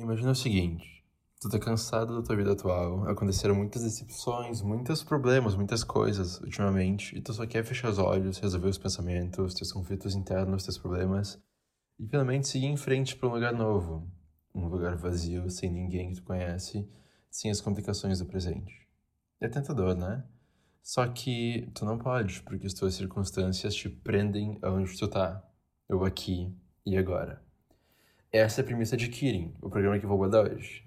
Imagina o seguinte: tu tá cansado da tua vida atual, aconteceram muitas decepções, muitos problemas, muitas coisas ultimamente, e tu só quer fechar os olhos, resolver os pensamentos, teus conflitos internos, teus problemas, e finalmente seguir em frente para um lugar novo, um lugar vazio, sem ninguém que tu conhece, sem as complicações do presente. É tentador, né? Só que tu não pode, porque as tuas circunstâncias te prendem aonde tu tá, ou aqui e agora. Essa é a premissa de Kirin, o programa que vou abordar hoje.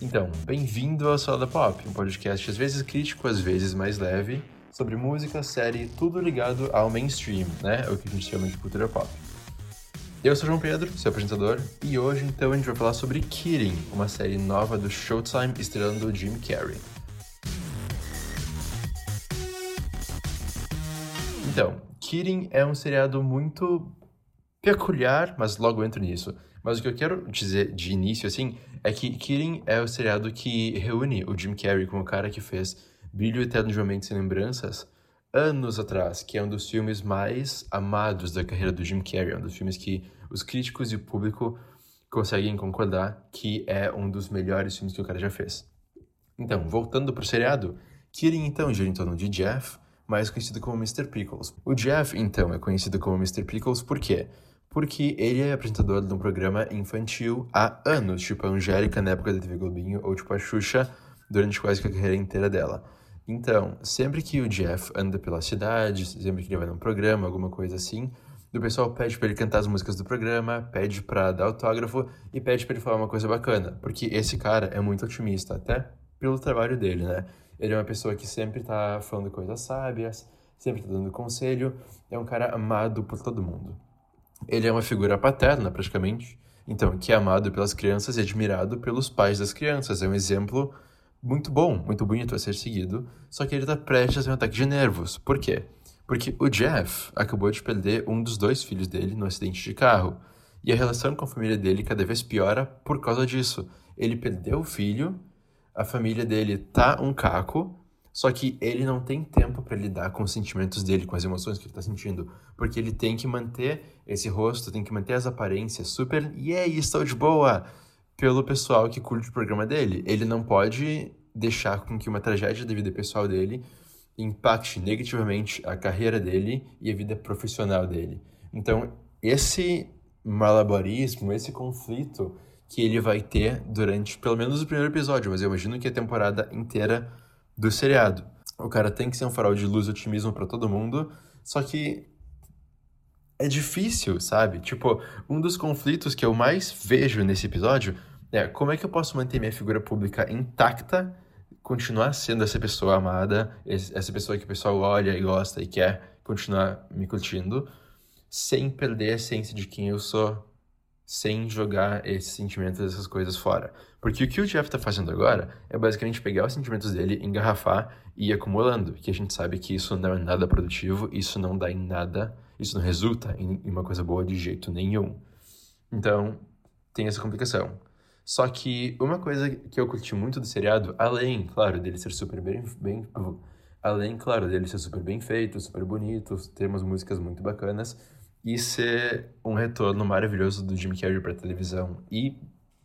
Então, bem-vindo ao Salada Pop, um podcast às vezes crítico, às vezes mais leve, sobre música, série, tudo ligado ao mainstream, né? É o que a gente chama de cultura pop. Eu sou João Pedro, seu apresentador, e hoje então a gente vai falar sobre Kirin, uma série nova do Showtime estrelando Jim Carrey. Então, Kirin é um seriado muito peculiar, mas logo entro nisso. Mas o que eu quero dizer de início, assim, é que Killing é o seriado que reúne o Jim Carrey com o cara que fez Brilho Eterno de Momentos e Lembranças anos atrás, que é um dos filmes mais amados da carreira do Jim Carrey, um dos filmes que os críticos e o público conseguem concordar que é um dos melhores filmes que o cara já fez. Então, voltando pro seriado, Killing então gira em torno de Jeff, mais conhecido como Mr. Pickles. O Jeff, então, é conhecido como Mr. Pickles por quê? Porque ele é apresentador de um programa infantil há anos, tipo a Angélica na época da TV Globinho, ou tipo a Xuxa durante quase a carreira inteira dela. Então, sempre que o Jeff anda pela cidade, sempre que ele vai num programa, alguma coisa assim, o pessoal pede para ele cantar as músicas do programa, pede para dar autógrafo e pede para ele falar uma coisa bacana, porque esse cara é muito otimista, até pelo trabalho dele, né? Ele é uma pessoa que sempre tá falando coisas sábias, sempre tá dando conselho, é um cara amado por todo mundo. Ele é uma figura paterna, praticamente, então, que é amado pelas crianças e admirado pelos pais das crianças. É um exemplo muito bom, muito bonito a ser seguido, só que ele está prestes a ter um ataque de nervos. Por quê? Porque o Jeff acabou de perder um dos dois filhos dele no acidente de carro. E a relação com a família dele cada vez piora por causa disso. Ele perdeu o filho, a família dele tá um caco, só que ele não tem tempo para lidar com os sentimentos dele, com as emoções que ele está sentindo, porque ele tem que manter esse rosto, tem que manter as aparências super, e yeah, estou de boa, pelo pessoal que curte o programa dele. Ele não pode deixar com que uma tragédia da vida pessoal dele impacte negativamente a carreira dele e a vida profissional dele. Então, esse malabarismo, esse conflito que ele vai ter durante pelo menos o primeiro episódio, mas eu imagino que a temporada inteira do seriado. O cara tem que ser um farol de luz e otimismo para todo mundo, só que é difícil, sabe? Tipo, um dos conflitos que eu mais vejo nesse episódio é como é que eu posso manter minha figura pública intacta, continuar sendo essa pessoa amada, essa pessoa que o pessoal olha e gosta e quer continuar me curtindo, sem perder a essência de quem eu sou sem jogar esses sentimentos, essas coisas fora. Porque o que o Jeff tá fazendo agora é basicamente pegar os sentimentos dele, engarrafar e ir acumulando, que a gente sabe que isso não é nada produtivo, isso não dá em nada, isso não resulta em uma coisa boa de jeito nenhum. Então, tem essa complicação. Só que uma coisa que eu curti muito do seriado, além, claro, dele ser super bem, bem além, claro, dele ser super bem feito, super bonito, ter umas músicas muito bacanas, e ser um retorno maravilhoso do Jim Carrey para televisão e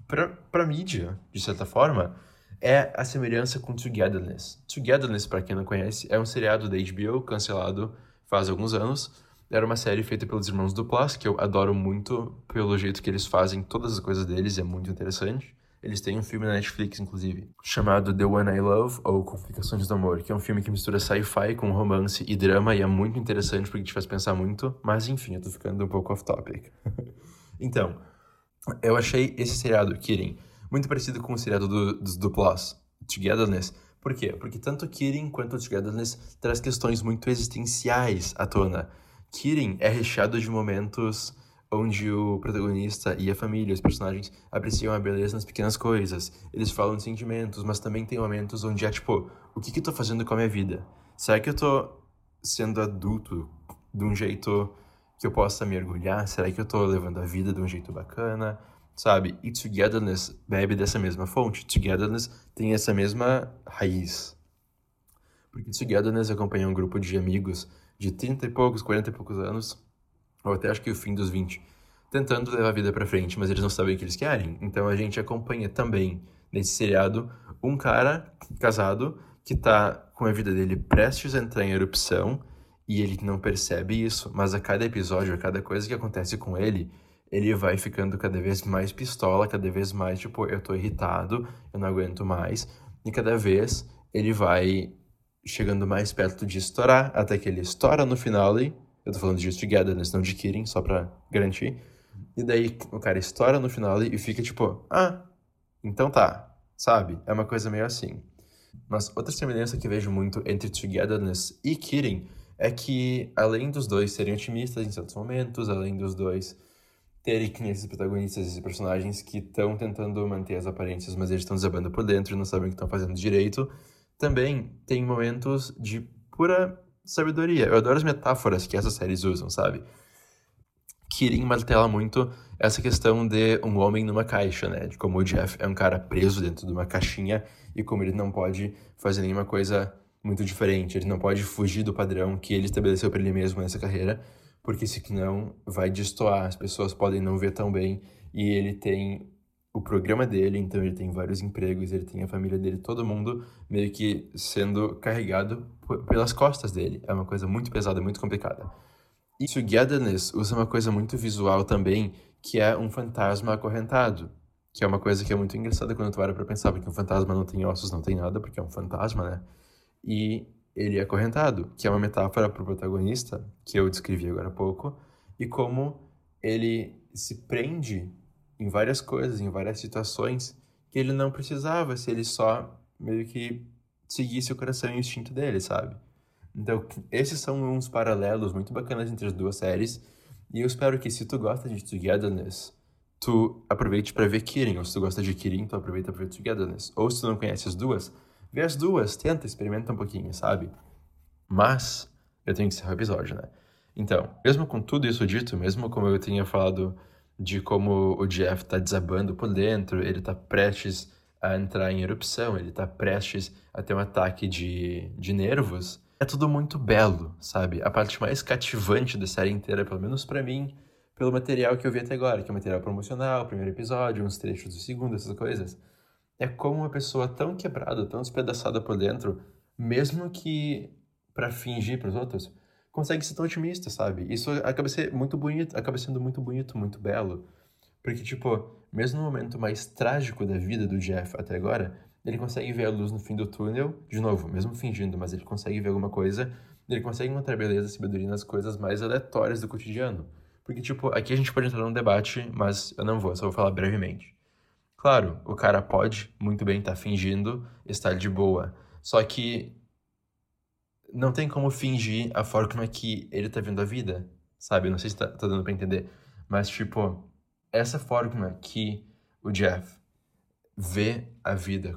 para mídia, de certa forma, é a semelhança com Togetherness. Togetherness, para quem não conhece, é um seriado da HBO cancelado faz alguns anos. Era uma série feita pelos irmãos Duplass, que eu adoro muito pelo jeito que eles fazem todas as coisas deles, é muito interessante. Eles têm um filme na Netflix, inclusive, chamado The One I Love, ou Complicações do Amor, que é um filme que mistura sci-fi com romance e drama, e é muito interessante porque te faz pensar muito, mas enfim, eu tô ficando um pouco off-topic. então, eu achei esse seriado, Kirin, muito parecido com o seriado do, dos Duplas, Togetherness. Por quê? Porque tanto Kirin quanto Togetherness traz questões muito existenciais à tona. Kirin é recheado de momentos onde o protagonista e a família, os personagens, apreciam a beleza nas pequenas coisas. Eles falam de sentimentos, mas também tem momentos onde é tipo, o que, que eu tô fazendo com a minha vida? Será que eu tô sendo adulto de um jeito que eu possa me orgulhar? Será que eu tô levando a vida de um jeito bacana? Sabe? E Togetherness bebe dessa mesma fonte. Togetherness tem essa mesma raiz. Porque Togetherness acompanha um grupo de amigos de 30 e poucos, 40 e poucos anos ou até acho que o fim dos 20, tentando levar a vida para frente, mas eles não sabem o que eles querem. Então a gente acompanha também nesse seriado um cara casado que tá com a vida dele prestes a entrar em erupção e ele não percebe isso, mas a cada episódio, a cada coisa que acontece com ele, ele vai ficando cada vez mais pistola, cada vez mais tipo, eu tô irritado, eu não aguento mais, e cada vez ele vai chegando mais perto de estourar, até que ele estoura no final, eu tô falando de Togetherness, não de Kirin, só pra garantir, e daí o cara estoura no final e fica tipo, ah, então tá, sabe? É uma coisa meio assim. Mas outra semelhança que vejo muito entre Togetherness e Kirin é que, além dos dois serem otimistas em certos momentos, além dos dois terem esses protagonistas, esses personagens que estão tentando manter as aparências, mas eles estão desabando por dentro e não sabem o que estão fazendo direito, também tem momentos de pura sabedoria. Eu adoro as metáforas que essas séries usam, sabe? Kirin martela muito essa questão de um homem numa caixa, né? De como o Jeff é um cara preso dentro de uma caixinha e como ele não pode fazer nenhuma coisa muito diferente, ele não pode fugir do padrão que ele estabeleceu para ele mesmo nessa carreira, porque senão vai destoar, as pessoas podem não ver tão bem e ele tem o programa dele, então ele tem vários empregos, ele tem a família dele, todo mundo meio que sendo carregado pelas costas dele. É uma coisa muito pesada, muito complicada. E Togetherness usa uma coisa muito visual também, que é um fantasma acorrentado. Que é uma coisa que é muito engraçada quando tu para pra pensar, porque um fantasma não tem ossos, não tem nada, porque é um fantasma, né? E ele é acorrentado, que é uma metáfora para o protagonista, que eu descrevi agora há pouco, e como ele se prende em várias coisas, em várias situações, que ele não precisava se ele só meio que seguisse o coração e o instinto dele, sabe? Então, esses são uns paralelos muito bacanas entre as duas séries. E eu espero que se tu gosta de Togetherness, tu aproveite para ver Kirin. Ou se tu gosta de Kirin, tu aproveita para ver Togetherness. Ou se tu não conhece as duas, vê as duas, tenta, experimenta um pouquinho, sabe? Mas, eu tenho que encerrar o episódio, né? Então, mesmo com tudo isso dito, mesmo como eu tinha falado de como o Jeff tá desabando por dentro, ele tá prestes a entrar em erupção, ele tá prestes a ter um ataque de, de nervos, é tudo muito belo, sabe? A parte mais cativante da série inteira, pelo menos para mim, pelo material que eu vi até agora, que é o material promocional, o primeiro episódio, uns trechos do segundo, essas coisas. É como uma pessoa tão quebrada, tão despedaçada por dentro, mesmo que para fingir para os outros, consegue ser tão otimista, sabe? Isso acaba sendo muito bonito, acaba sendo muito bonito, muito belo. Porque, tipo, mesmo no momento mais trágico da vida do Jeff até agora, ele consegue ver a luz no fim do túnel, de novo, mesmo fingindo, mas ele consegue ver alguma coisa, ele consegue encontrar beleza e sabedoria nas coisas mais aleatórias do cotidiano. Porque, tipo, aqui a gente pode entrar num debate, mas eu não vou, só vou falar brevemente. Claro, o cara pode muito bem estar tá fingindo estar de boa, só que não tem como fingir a forma que ele tá vendo a vida, sabe? Não sei se tá, tá dando pra entender, mas, tipo, essa forma que o Jeff vê a vida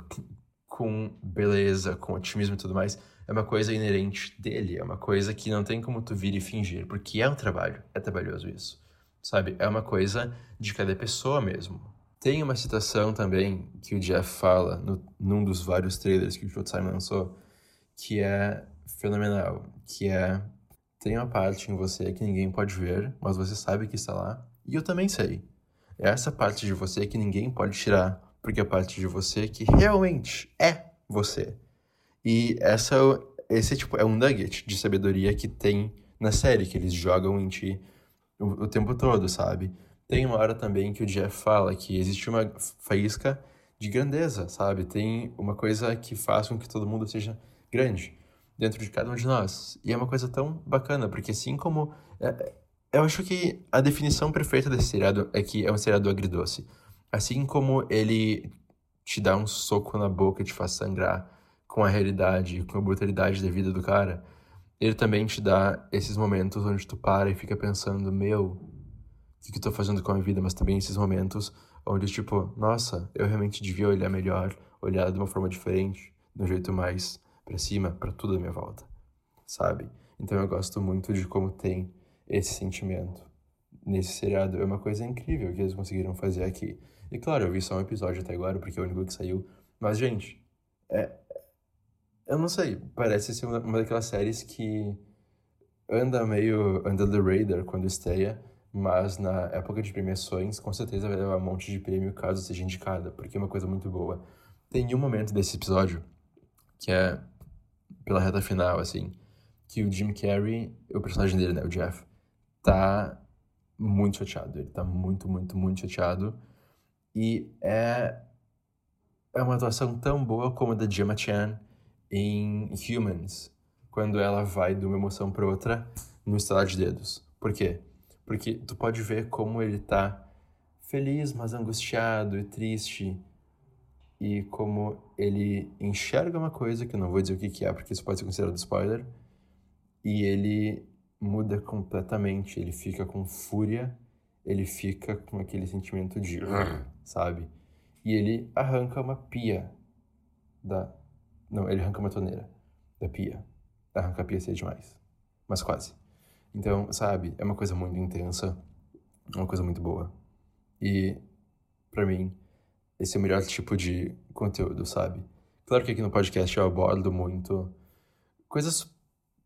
com beleza, com otimismo e tudo mais, é uma coisa inerente dele, é uma coisa que não tem como tu vir e fingir, porque é um trabalho, é trabalhoso isso, sabe? É uma coisa de cada pessoa mesmo. Tem uma citação também que o Jeff fala no, num dos vários trailers que o Showtime lançou, que é fenomenal, que é tem uma parte em você que ninguém pode ver, mas você sabe que está lá, e eu também sei. É essa parte de você que ninguém pode tirar, porque é parte de você que realmente é você. E essa, esse tipo, é um nugget de sabedoria que tem na série, que eles jogam em ti o, o tempo todo, sabe? Tem uma hora também que o Jeff fala que existe uma faísca de grandeza, sabe? Tem uma coisa que faz com que todo mundo seja grande dentro de cada um de nós. E é uma coisa tão bacana, porque assim como. É, eu acho que a definição perfeita desse seriado é que é um seriado agridoce. Assim como ele te dá um soco na boca e te faz sangrar com a realidade, com a brutalidade da vida do cara, ele também te dá esses momentos onde tu para e fica pensando, meu, o que, que eu tô fazendo com a vida? Mas também esses momentos onde, tipo, nossa, eu realmente devia olhar melhor, olhar de uma forma diferente, de um jeito mais para cima, para tudo à minha volta, sabe? Então eu gosto muito de como tem esse sentimento nesse seriado. É uma coisa incrível que eles conseguiram fazer aqui. E claro, eu vi só um episódio até agora, porque é o único que saiu. Mas, gente, é. Eu não sei, parece ser uma, daquelas séries que anda meio under the radar quando estreia, mas na época de premiações, com certeza vai levar um monte de prêmio caso seja indicada, porque é uma coisa muito boa. Tem um momento desse episódio, que é pela reta final, assim, que o Jim Carrey, o personagem dele, né, o Jeff, tá muito chateado. Ele tá muito, muito, muito chateado. E é, é uma atuação tão boa como a da Gemma Chan em Humans, quando ela vai de uma emoção para outra no estalar de dedos. Por quê? Porque tu pode ver como ele tá feliz, mas angustiado e triste. E como ele enxerga uma coisa, que eu não vou dizer o que, que é, porque isso pode ser considerado spoiler. E ele muda completamente. Ele fica com fúria, ele fica com aquele sentimento de. sabe? E ele arranca uma pia da. Não, ele arranca uma torneira da pia. Arranca a pia seria demais. Mas quase. Então, sabe, é uma coisa muito intensa, é uma coisa muito boa. E, para mim, esse é o melhor tipo de conteúdo, sabe? Claro que aqui no podcast eu abordo muito coisas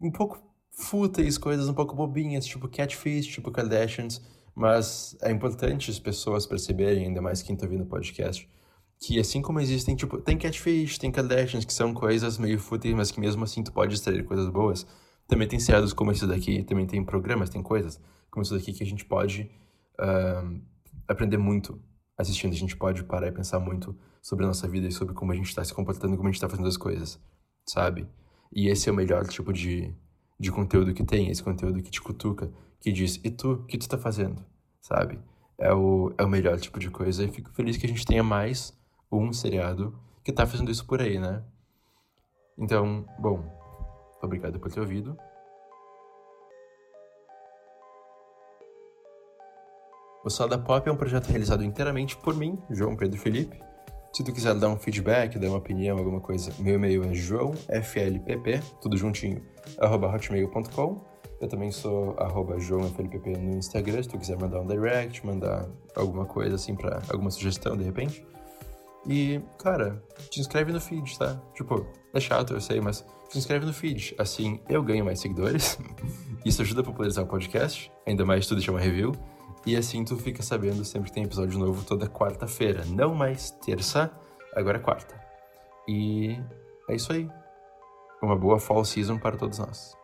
um pouco fúteis, coisas um pouco bobinhas, tipo Catfish, tipo Kardashians, mas é importante as pessoas perceberem, ainda mais quem tá ouvindo o podcast, que assim como existem, tipo, tem Catfish, tem Kardashians, que são coisas meio fúteis, mas que mesmo assim tu pode extrair coisas boas. Também tem seriados como esse daqui, também tem programas, tem coisas como esse daqui que a gente pode uh, aprender muito assistindo. A gente pode parar e pensar muito sobre a nossa vida e sobre como a gente está se comportando, como a gente está fazendo as coisas, sabe? E esse é o melhor tipo de, de conteúdo que tem, esse conteúdo que te cutuca, que diz, e tu, o que tu está fazendo, sabe? É o, é o melhor tipo de coisa. E fico feliz que a gente tenha mais um seriado que está fazendo isso por aí, né? Então, bom, Obrigado por ter ouvido. O Salda Pop é um projeto realizado inteiramente por mim, João Pedro Felipe. Se tu quiser dar um feedback, dar uma opinião, alguma coisa, meu e-mail é joãoflpp, tudo juntinho, arroba hotmail.com. Eu também sou arroba joãoflpp no Instagram, se tu quiser mandar um direct, mandar alguma coisa assim para alguma sugestão de repente. E, cara, te inscreve no feed, tá? Tipo, é chato, eu sei, mas se inscreve no feed. Assim, eu ganho mais seguidores. Isso ajuda a popularizar o podcast, ainda mais tu deixar uma review. E assim tu fica sabendo sempre tem episódio novo toda quarta-feira. Não mais terça, agora é quarta. E é isso aí. Uma boa fall season para todos nós.